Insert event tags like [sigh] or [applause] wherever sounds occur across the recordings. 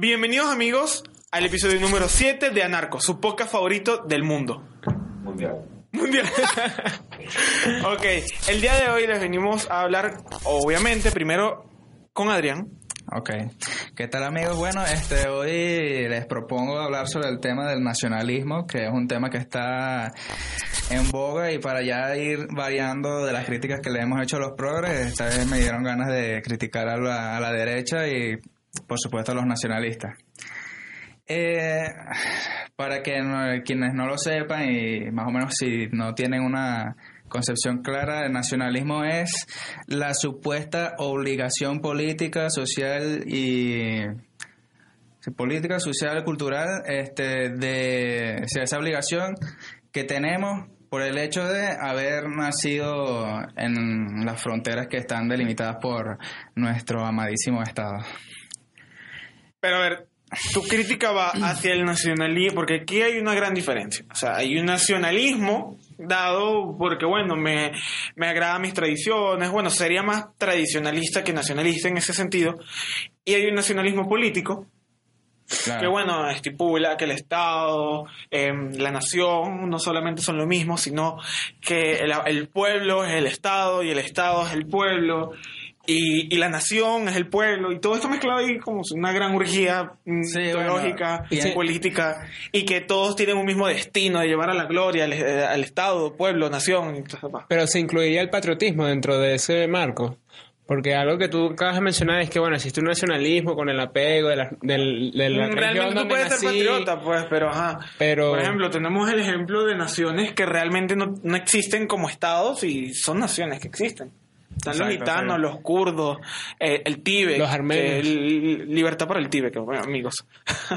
Bienvenidos amigos al episodio número 7 de Anarco, su podcast favorito del mundo. Mundial. Mundial. [laughs] ok, el día de hoy les venimos a hablar, obviamente, primero con Adrián. Ok. ¿Qué tal amigos? Bueno, este hoy les propongo hablar sobre el tema del nacionalismo, que es un tema que está en boga y para ya ir variando de las críticas que le hemos hecho a los progres, esta vez me dieron ganas de criticar a la, a la derecha y por supuesto a los nacionalistas. Eh, para que quienes no lo sepan y más o menos si no tienen una concepción clara, el nacionalismo es la supuesta obligación política, social y política, social, cultural, este, de esa obligación que tenemos por el hecho de haber nacido en las fronteras que están delimitadas por nuestro amadísimo Estado. Pero a ver, tu crítica va hacia el nacionalismo, porque aquí hay una gran diferencia. O sea, hay un nacionalismo dado porque, bueno, me, me agradan mis tradiciones, bueno, sería más tradicionalista que nacionalista en ese sentido. Y hay un nacionalismo político, Claro. que bueno, estipula que el Estado, em, la nación, no solamente son lo mismo, sino que el, el pueblo es el Estado y el Estado es el pueblo. Y, y la nación es el pueblo, y todo esto mezclado ahí como una gran urgía mm, Sí, bueno, y- política, y que todos tienen un mismo destino de llevar a la gloria al, eh, al Estado, pueblo, nación. Pero se incluiría el patriotismo dentro de ese marco. Porque algo que tú acabas de mencionar es que, bueno, existe un nacionalismo con el apego de la, del, de la región Mm, Realmente tú donde puedes ser patriota, pues, pero ajá. Pero- Por ejemplo, tenemos el ejemplo de naciones que realmente no, no existen como estados y son naciones que existen. Están los gitanos, los kurdos, eh, el Tíbet. Los armenios. el- libertad para el Tíbet, que bueno, amigos.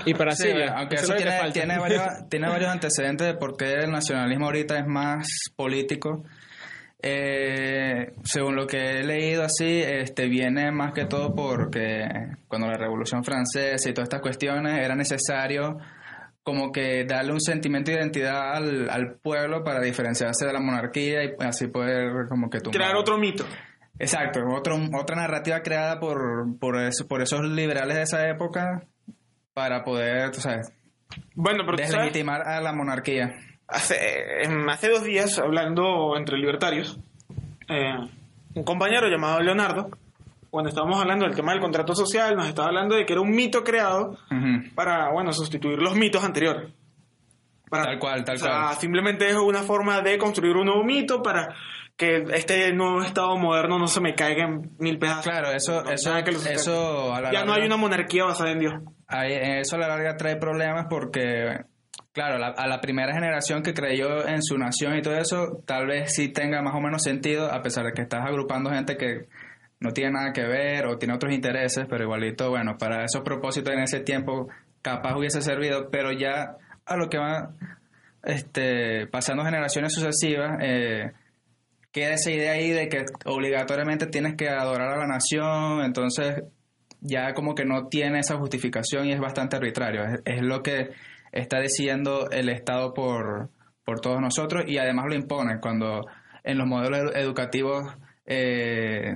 Y para Sí, Siria. aunque eso tiene, falta. tiene, varios, [laughs] tiene varios antecedentes de por qué el nacionalismo ahorita es más político. Eh, según lo que he leído así, este viene más que todo porque cuando la Revolución Francesa y todas estas cuestiones era necesario como que darle un sentimiento de identidad al, al pueblo para diferenciarse de la monarquía y así poder como que tumbar- Crear otro mito. Exacto, otro, otra narrativa creada por, por, eso- por esos liberales de esa época para poder, tú sabes, Bueno, pero sabes, deslegitimar a la monarquía. hace, em, hace dos días, hablando entre libertarios, eh, un compañero llamado Leonardo, cuando estábamos hablando del tema del contrato social, nos estaba hablando de que era un mito creado para, bueno, sustituir los mitos anteriores. Para, Tal cual, tal o sea, cual. simplemente es una forma de construir un nuevo mito para que este nuevo estado moderno no se me caiga en mil pedazos. Claro, eso, No, eso, que eso a la ya no hay una monarquía basada en Dios. eso a la larga trae problemas porque, claro, la- a la primera generación que creyó en su nación y todo eso, tal vez sí tenga más o menos sentido, a pesar de que estás agrupando gente que no tiene nada que ver o tiene otros intereses, pero igualito, bueno, para esos propósitos en ese tiempo capaz hubiese servido, pero ya a lo que va este, pasando generaciones sucesivas, eh, queda esa idea ahí de que obligatoriamente tienes que adorar a la nación, entonces ya como que no tiene esa justificación y es bastante arbitrario. Es, es lo que está diciendo el Estado por, por todos nosotros y además lo impone cuando en los modelos edu- educativos eh,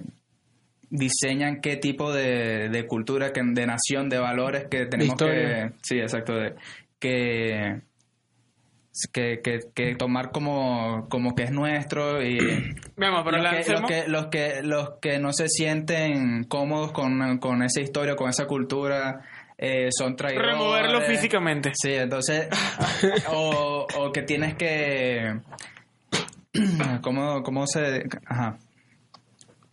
diseñan qué tipo de, de cultura, que, de nación, de valores que tenemos que... Sí, exacto, de, que que, que, que tomar como, como que es nuestro y pero los, que, los, que, los, que, los que no se sienten cómodos con, con esa historia, con esa cultura, eh, son traidores. removerlo físicamente. Sí, entonces, [laughs] o, o que tienes que, [clears throat] ¿cómo, cómo se, ajá,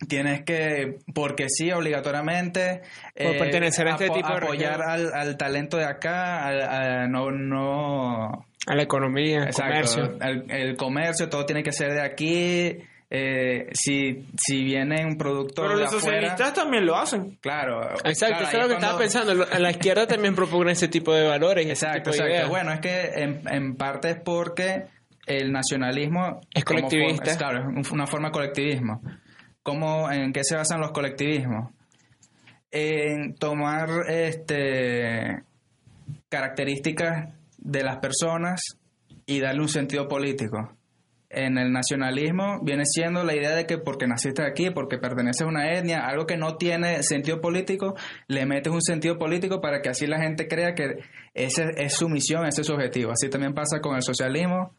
tienes que, porque sí, obligatoriamente, eh, pertenecer a este tipo de apoyar al, al talento de acá, al- a- no, no, A la economía, al comercio. El, el comercio, todo tiene que ser de aquí. Eh, si, si viene un producto Pero de los afuera, socialistas también lo hacen. claro. Exacto, claro, eso es lo que cuando- estaba pensando. A la izquierda también propugna ese tipo de valores Exacto, tipo de exacto. Bueno, es que en, en parte es porque el nacionalismo Es colectivista. es, claro, es un- una forma de colectivismo. ¿Cómo, ¿En qué se basan los colectivismos? En tomar este características de las personas y darle un sentido político. En el nacionalismo viene siendo la idea de que porque naciste aquí, porque perteneces a una etnia, algo que no tiene sentido político, le metes un sentido político para que así la gente crea que ese es su misión, ese es su objetivo. Así también pasa con el socialismo.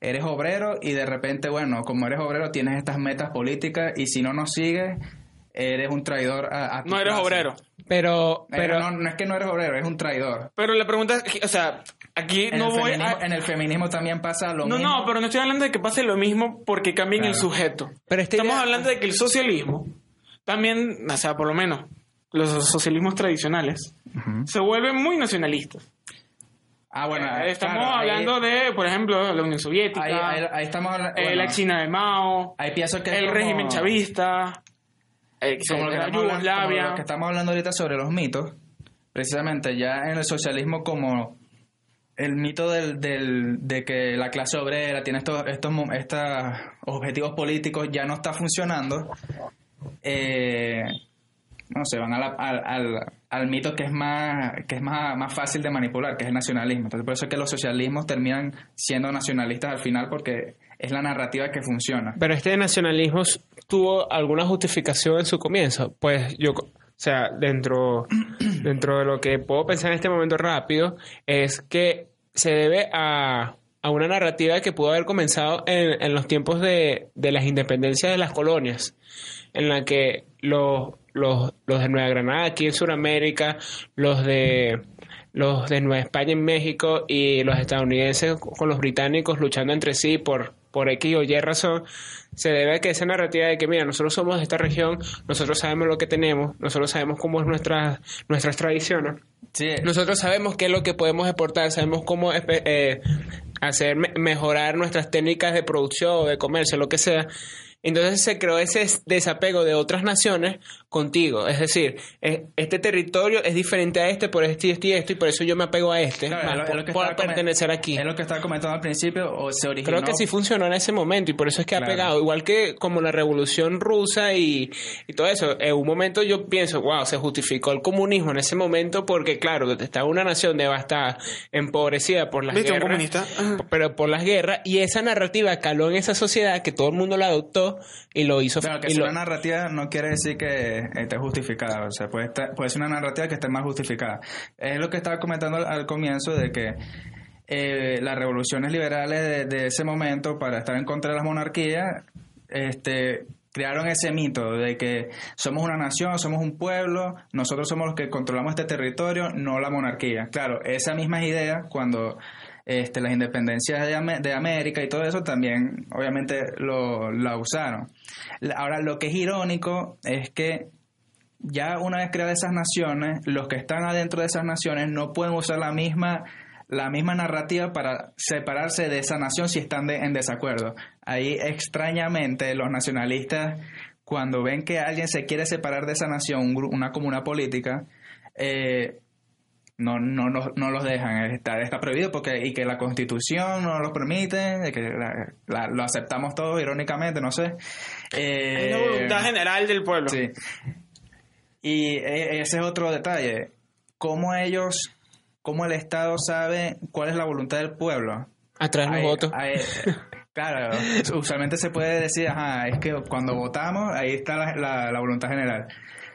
Eres obrero y de repente, bueno, como eres obrero tienes estas metas políticas y si no nos sigues, eres un traidor a, a tu No eres clase. obrero. Pero, Pero pero no, no es que no eres obrero, eres un traidor. Pero la pregunta es, o sea, aquí En, no voy a... en el feminismo también pasa lo No, mismo. no, pero no estoy hablando de que pase lo mismo porque cambien el sujeto. Pero Estamos idea- hablando de que el socialismo también, o sea, por lo menos los socialismos tradicionales se vuelven muy nacionalistas. Ah, bueno, Eh, estamos claro, ahí- hablando de, por ejemplo, la Unión Soviética, Ahí, ahí- ahí estamos hablando. eh, la China de Mao, Ahí pienso que el como- régimen chavista, como lo que la estamos hablando- como Yugoslavia. lo que estamos hablando ahorita sobre los mitos, precisamente ya en el socialismo como el mito del, del- de que la clase obrera tiene estos, estos, objetivos políticos ya no está funcionando, eh, no sé, van a la- al, al- al mito que es más que es más, más fácil de manipular, que es el nacionalismo. Entonces por eso es que los socialismos terminan siendo nacionalistas al final porque es la narrativa que funciona. Pero este nacionalismo tuvo alguna justificación en su comienzo. Pues yo, o sea, dentro, [clears throat] dentro de lo que puedo pensar en este momento rápido, es que se debe a, a una narrativa que pudo haber comenzado en, en los tiempos de, de las independencias de las colonias, en la que los, los, los de Nueva Granada aquí en Sudamérica, los de los de Nueva España en México y los estadounidenses con los británicos luchando entre sí por, por X o Y razón, se debe a que esa narrativa de que, mira, nosotros somos de esta región, nosotros sabemos lo que tenemos, nosotros sabemos cómo es nuestra, nuestras tradiciones, Sí, nosotros sabemos qué es lo que podemos exportar, sabemos cómo eh, hacer me- mejorar nuestras técnicas de producción o de comercio, lo que sea. Entonces se creó ese desapego de otras naciones contigo. Es decir, eh, este territorio es diferente a este por esto y esto y esto, y por eso yo me apego a este, Claro, más es lo- es por, lo pertenecer aquí. Es lo que estaba comentando al principio, o se originó... Creo que sí funcionó en ese momento y por eso es que Claro. ha pegado. Igual que como la revolución rusa y, y todo eso. En un momento yo pienso, wow, se justificó el comunismo en ese momento porque, claro, estaba una nación devastada, empobrecida por las ¿Viste? Un guerras. Pero por las guerras y esa narrativa caló en esa sociedad que todo el mundo la adoptó y lo hizo. Claro, que lo- una narrativa no quiere decir que esté justificada, o sea, puede, estar- puede ser una narrativa que esté mal justificada. Es lo que estaba comentando al, al comienzo de que eh, las revoluciones liberales de, de ese momento, para estar en contra de las monarquías, este, crearon ese mito de que somos una nación, somos un pueblo, nosotros somos los que controlamos este territorio, no la monarquía. Claro, esas mismas ideas cuando este, las independencias de, Am- de América y todo eso también obviamente lo, la usaron. Ahora, lo que es irónico es que ya una vez creadas esas naciones, los que están adentro de esas naciones no pueden usar la misma la misma narrativa para separarse de esa nación si están en desacuerdo. Ahí extrañamente los nacionalistas cuando ven que alguien se quiere separar de esa nación, una comuna política, eh, no, no, no, no los dejan, está, está prohibido porque y que la constitución no los permite, de que la- la- lo aceptamos todos irónicamente, no sé. Eh, Es la voluntad general del pueblo. Sí. Y e- ese es otro detalle. ¿Cómo ellos, cómo el Estado sabe cuál es la voluntad del pueblo? a través de los votos. ahí- claro, usualmente se puede decir, ajá, es que cuando votamos, ahí está la, la- la voluntad general.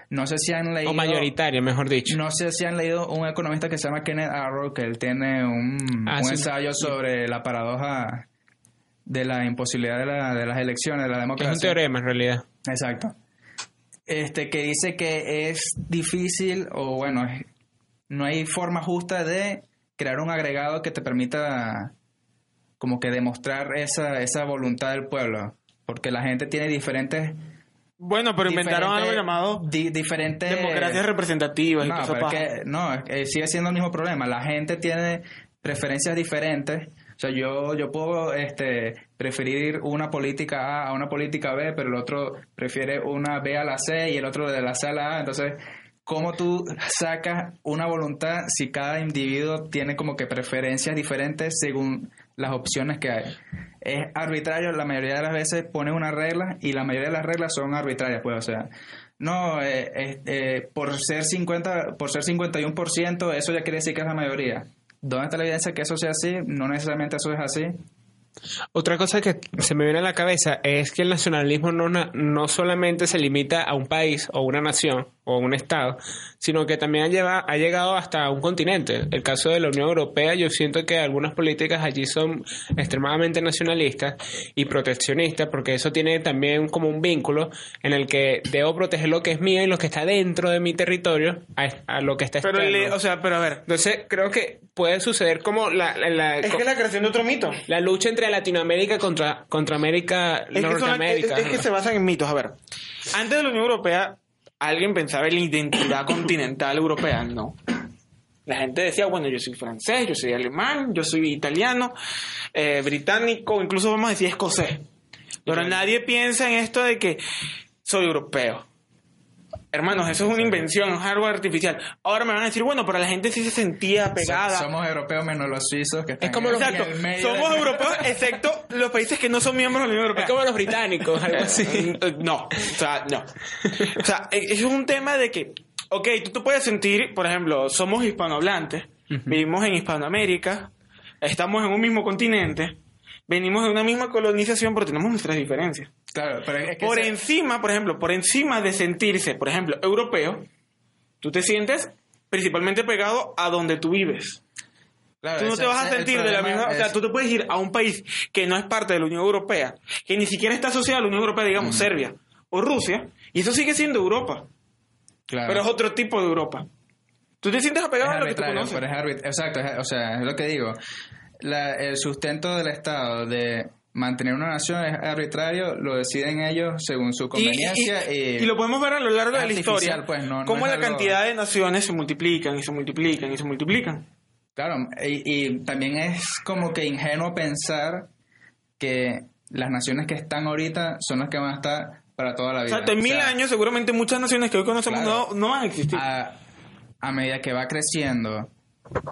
No sé si han leído... o mayoritaria, mejor dicho. No sé si han leído un economista que se llama Kenneth Arrow, que él tiene un, Ah, un sí. ensayo sobre la paradoja de la imposibilidad de, la- de las elecciones, de la es democracia. un teorema en realidad. Exacto. Este que dice que es difícil o bueno, es- no hay forma justa de crear un agregado que te permita como que demostrar esa, esa voluntad del pueblo, porque la gente tiene diferentes Bueno, pero inventaron algo llamado di- diferentes democracias representativas y no, pero que, no, que sigue siendo el mismo problema. La gente tiene preferencias diferentes O sea, yo, yo puedo este, preferir una política A a una política B, pero el otro prefiere una B a la C y el otro de la C a la A. Entonces, ¿cómo tú sacas una voluntad si cada individuo tiene como que preferencias diferentes según las opciones que hay? Es arbitrario, la mayoría de las veces pones una regla y la mayoría de las reglas son arbitrarias, pues, o sea, no, eh, eh, eh, por ser 50, por ser 51%, eso ya quiere decir que es la mayoría. ¿Dónde está la evidencia que eso sea así? No necesariamente eso es así. Otra cosa que se me viene a la cabeza es que el nacionalismo no, no solamente se limita a un país o una nación o un estado, sino que también ha, lleva- ha llegado hasta un continente. El caso de la Unión Europea, yo siento que algunas políticas allí son extremadamente nacionalistas y proteccionistas, porque eso tiene también como un vínculo en el que debo proteger lo que es mío y lo que está dentro de mi territorio a, a lo que está Pero, externo. le- o sea, pero a ver, Entonces creo que puede suceder como la, la- la- es que la creación de otro mito. la lucha entre Latinoamérica contra, contra América, Es que, son- Norteamérica. es- es que se basan en mitos. A ver, antes de la Unión Europea, alguien pensaba en la identidad continental europea. No. La gente decía, bueno, yo soy francés, yo soy alemán, yo soy italiano, eh, británico, incluso vamos a decir escocés. Pero nadie piensa en esto de que soy europeo. Hermanos, eso es una invención, es algo artificial. Ahora me van a decir, bueno, pero la gente sí se sentía pegada. So- somos europeos menos los suizos que están como en- los- en Exacto, el medio somos de- europeos, [laughs] excepto los países que no son miembros de la Unión Europea. Es como los británicos, algo así. Eh, No, o sea, no. O sea, eh, es un tema de que, ok, tú te puedes sentir, por ejemplo, somos hispanohablantes, vivimos en Hispanoamérica, estamos en un mismo continente, venimos de una misma colonización, pero tenemos nuestras diferencias. Claro, pero es que Por se- encima, por ejemplo, por encima de sentirse, por ejemplo, europeo, tú te sientes principalmente pegado a donde tú vives. claro, Tú no ese- te vas a es sentir de la misma... O sea, es- tú te puedes ir a un país que no es parte de la Unión Europea, que ni siquiera está asociado a la Unión Europea, digamos, Serbia o Rusia, y eso sigue siendo Europa, claro. pero es otro tipo de Europa. Tú te sientes apegado Es a lo que tú conoces. pero es Exacto, es- o sea, es lo que digo. La- el sustento del Estado de mantener una nación es arbitrario, lo deciden ellos según su conveniencia. y- Y, y lo podemos ver a lo largo de la historia, pues, no- cómo la algo- cantidad de naciones se multiplican y se multiplican y se multiplican. Claro, y, y también es como que ingenuo pensar que las naciones que están ahorita son las que van a estar para toda la vida. Exacto, en O mil sea, años seguramente muchas naciones que hoy conocemos Claro. no, no van a existir. a, a medida que va creciendo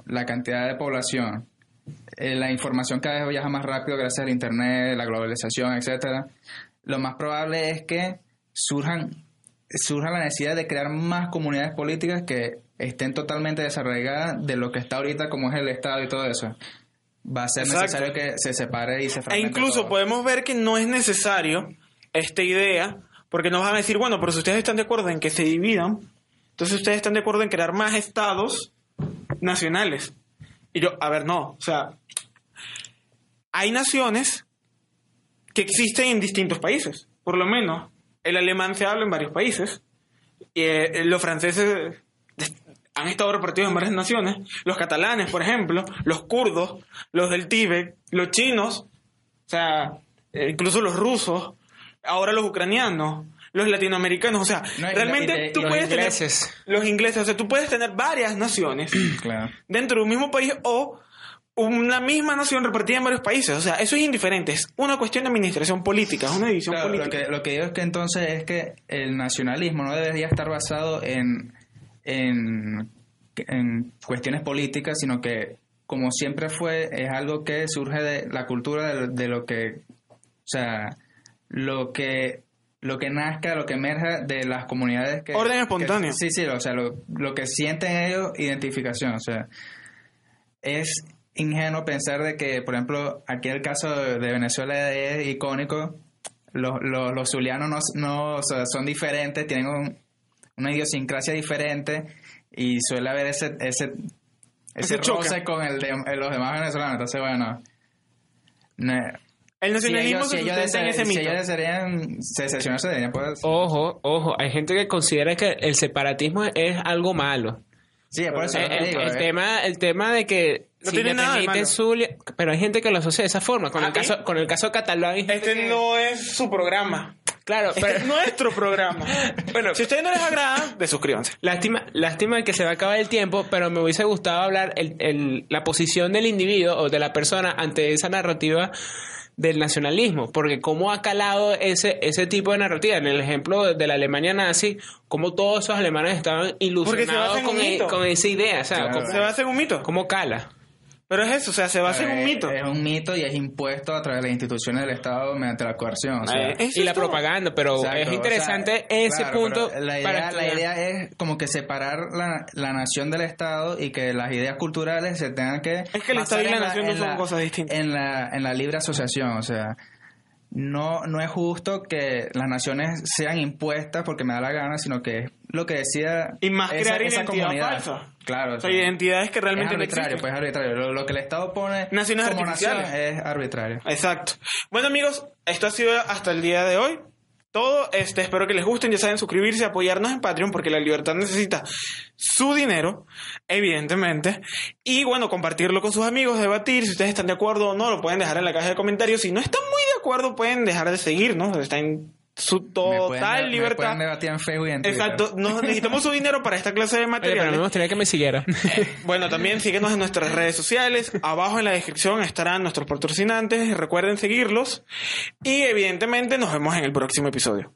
la cantidad de población, eh, la información cada vez viaja más rápido gracias al internet, la globalización, etcétera, lo más probable es que surjan surja la necesidad de crear más comunidades políticas que estén totalmente desarraigadas de lo que está ahorita como es el Estado y todo eso. Va a ser Exacto. necesario que se separe y se E fragmente incluso todo. podemos ver que no es necesario esta idea, porque nos van a decir, bueno, pero si ustedes están de acuerdo en que se dividan, entonces ustedes están de acuerdo en crear más estados nacionales. Y yo, a ver, no, o sea, hay naciones que existen en distintos países, por lo menos el alemán se habla en varios países, eh, los franceses han estado repartidos en varias naciones, los catalanes, por ejemplo, los kurdos, los del Tíbet, los chinos, o sea, eh, incluso los rusos, ahora los ucranianos, los latinoamericanos, o sea, No, realmente y- y tú los puedes ingleses. tener los ingleses, o sea, tú puedes tener varias naciones [clears throat] Claro. dentro de un mismo país o una misma nación repartida en varios países, o sea, eso es indiferente, es una cuestión de administración política, es una división Claro, lo política. que, lo que digo es que entonces es que el nacionalismo no debería estar basado en, en, en cuestiones políticas, sino que, como siempre fue, es algo que surge de la cultura de, de lo que, o sea, lo que lo que nazca, lo que emerja de las comunidades que... Orden que- espontáneo. sí, sí, o sea, lo, lo que sienten ellos, identificación, o sea, es ingenuo pensar de que, por ejemplo, aquí el caso de de Venezuela es icónico. Los, los, los zulianos no, no, o sea, son diferentes, tienen un- una idiosincrasia diferente y suele haber ese, ese, ese Ese choque. roce con el de, los demás venezolanos. Entonces, bueno, ne- El si nacionalismo ellos, se si ellos, sustenta en dese- ese si mito. ellos desearían secessionarse, deberían poder... Ojo, ojo, hay gente que considera que el separatismo es algo malo. Sí, por eso El, lo el- digo, el eh. tema, el tema de que No se tiene nada de. Zulia, pero hay gente que lo asocia de esa forma. Con Ah, el caso, ¿eh? con el caso catalán, Este que- no es su programa. Claro, Este pero es nuestro programa. [laughs] Bueno. si a ustedes no les agrada, desuscríbanse. lástima, lástima que se va a acabar el tiempo, pero me hubiese gustado hablar el, el- la posición del individuo o de la persona ante esa narrativa del nacionalismo, porque cómo ha calado ese, ese tipo de narrativa. En el ejemplo de la Alemania nazi, cómo todos esos alemanes estaban ilusionados con, e- con esa idea, o sea, Claro. cómo, Se basa en un mito. cómo cala. Pero es eso, o sea, se basa en un Es- mito. Es un mito y es impuesto a través de las instituciones del Estado mediante la coerción. O sea, Eh, y la todo. propaganda, pero Exacto, es o interesante sea, ese claro, punto La para idea, la idea es como que separar la, la nación del Estado y que las ideas culturales se tengan que. Es que el Estado y la nación no son cosas distintas. En la, en la libre asociación, o sea. No, no es justo que las naciones sean impuestas porque me da la gana, sino que es lo que decida Y más esa- crear esa identidad comunidad. falsa. Claro. O sea, identidades que realmente es arbitrario, pues es arbitrario. Lo, lo que el Estado pone Naciones como nación es arbitrario. Exacto. Bueno, amigos, esto ha sido hasta el día de hoy. Todo, este, espero que les gusten, ya saben, suscribirse, apoyarnos en Patreon, porque la libertad necesita su dinero, evidentemente. Y bueno, compartirlo con sus amigos, debatir, si ustedes están de acuerdo o no, lo pueden dejar en la caja de comentarios. Si no están muy acuerdo, pueden dejar de seguirnos, está en su Me total pueden- Me libertad. pueden debatir en Facebook y en Twitter. Exacto, nos necesitamos su dinero para esta clase de Oye, pero a mí materiales. me gustaría que me siguiera. [laughs] Bueno, también síguenos en nuestras redes sociales. Abajo en la descripción estarán nuestros patrocinantes. Recuerden seguirlos. Y evidentemente nos vemos en el próximo episodio.